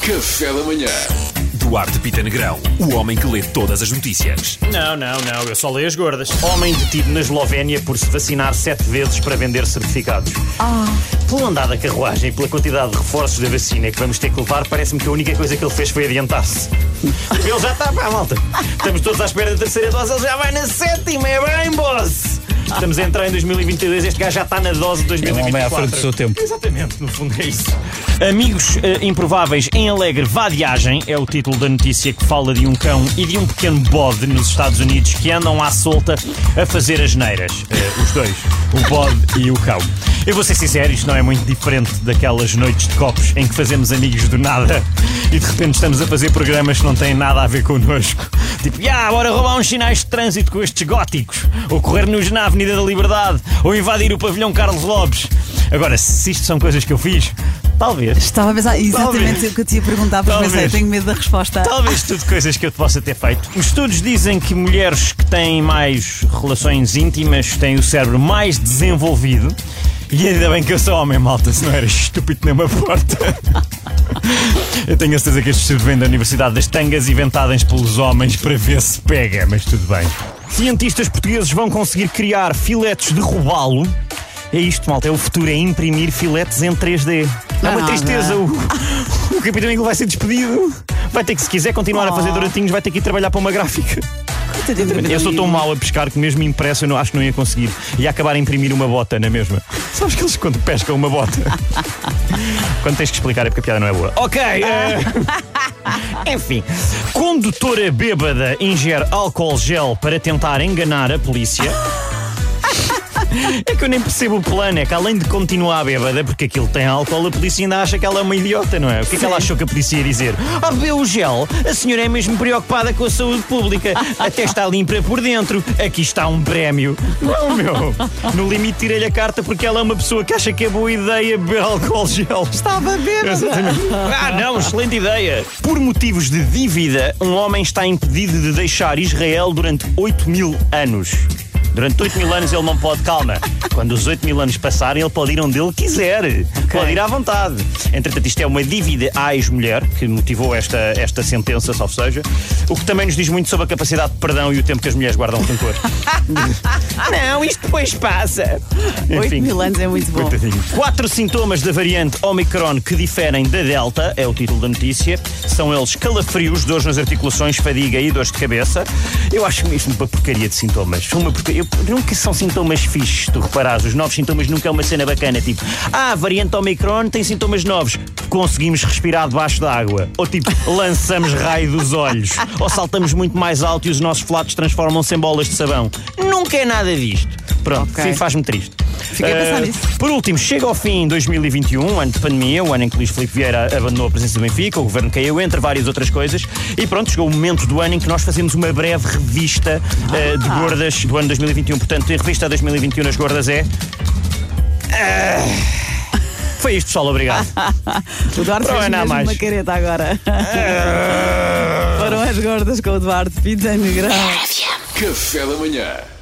Café da manhã. Duarte Pita Negrão, o homem que lê todas as notícias. Não, não, não, eu só leio as gordas. Homem detido na Eslovénia por se vacinar sete vezes para vender certificados. Pelo andar da carruagem e pela quantidade de reforços da vacina que vamos ter que levar, parece-me que a única coisa que ele fez foi adiantar-se. Ele já está, pá, malta. Estamos todos à espera da terceira dose, ele já vai na sétima, é bem, boss! Estamos a entrar em 2022, este gajo já está na dose de 2024. homem à frente do seu tempo. Exatamente, no fundo é isso. Amigos eh, improváveis em alegre vadiagem é o título da notícia que fala de um cão e de um pequeno bode nos Estados Unidos que andam à solta a fazer as neiras. Eh, os dois, o bode e o cão. Eu vou ser sincero, isto não é muito diferente daquelas noites de copos em que fazemos amigos do nada e de repente estamos a fazer programas que não têm nada a ver connosco. Tipo, ah, bora roubar uns sinais de trânsito com estes góticos, ou correr-nos na Avenida da Liberdade, ou invadir o pavilhão Carlos Lopes. Agora, se isto são coisas que eu fiz, talvez. Estava a pensar exatamente Talvez. o que eu te ia perguntar, porque Talvez. pensei, tenho medo da resposta. Talvez tudo coisas que eu te possa ter feito. Os estudos dizem que mulheres que têm mais relações íntimas têm o cérebro mais desenvolvido. E ainda bem que eu sou homem, malta, se não era estúpido nem uma porta. Eu tenho a certeza que este estudo vem da Universidade das Tangas, inventadas pelos homens para ver se pega, mas tudo bem. Cientistas portugueses vão conseguir criar filetes de robalo. É isto, malta, é o futuro, é imprimir filetes em 3D. É uma tristeza, o, o Capitão Eagle vai ser despedido. Vai ter que, se quiser continuar a fazer douratinhos, vai ter que ir trabalhar para uma gráfica. Eu sou tão mau a pescar que mesmo impresso eu não, acho que não ia conseguir. Ia acabar a imprimir uma bota na mesma. Sabes que eles quando pescam uma bota? quando tens que explicar é porque a piada não é boa. Ok. eh, Enfim, condutora bêbada ingere álcool gel para tentar enganar a polícia. É que eu nem percebo o plano, é que além de continuar bêbada, porque aquilo tem álcool, a polícia ainda acha que ela é uma idiota, não é? O que é que ela achou que a polícia ia dizer? Ah, bebeu o gel, a senhora é mesmo preocupada com a saúde pública, até está limpa por dentro, aqui está um prémio. Não, meu, no limite tirei-lhe a carta porque ela é uma pessoa que acha que é boa ideia beber álcool gel. Estava bêbada. Exatamente. Ah, não, excelente ideia. Por motivos de dívida, um homem está impedido de deixar Israel durante 8 mil anos. Durante 8 mil anos ele não pode, calma. Quando os 8 mil anos passarem, ele pode ir onde ele quiser. Pode ir à vontade. Entretanto, isto é uma dívida à ex-mulher que motivou esta, esta sentença, salvo seja. O que também nos diz muito sobre a capacidade de perdão e o tempo que as mulheres guardam rancor. não, isto depois passa. 8 mil anos é muito bom. Quatro sintomas da variante Omicron que diferem da Delta, é o título da notícia. São eles calafrios, dores nas articulações, fadiga e dores de cabeça. Eu acho mesmo uma porcaria de sintomas. Uma porcaria. Nunca são sintomas fixes, tu reparares. Os novos sintomas nunca é uma cena bacana. Tipo, ah, a variante Omicron tem sintomas novos. Conseguimos respirar debaixo d'água. Ou tipo, lançamos raio dos olhos. Ou saltamos muito mais alto e os nossos flatos transformam-se em bolas de sabão. Nunca é nada disto. Pronto, Ok. sim, faz-me triste. Fiquei a pensar Eh, nisso. Por último, chega ao fim 2021, ano de pandemia, o ano em que Luís Filipe Vieira abandonou a presença do Benfica, o governo caiu, entre várias outras coisas. E pronto, chegou o momento do ano em que nós fazemos uma breve revista eh, de gordas do ano 2021. Portanto, a revista 2021 nas gordas é. Ah, Foi isto, pessoal, obrigado. O Duarte Para fez mesmo mais. uma careta agora. Ah. Foram as gordas com o Duarte Pita Negrão. Café da manhã.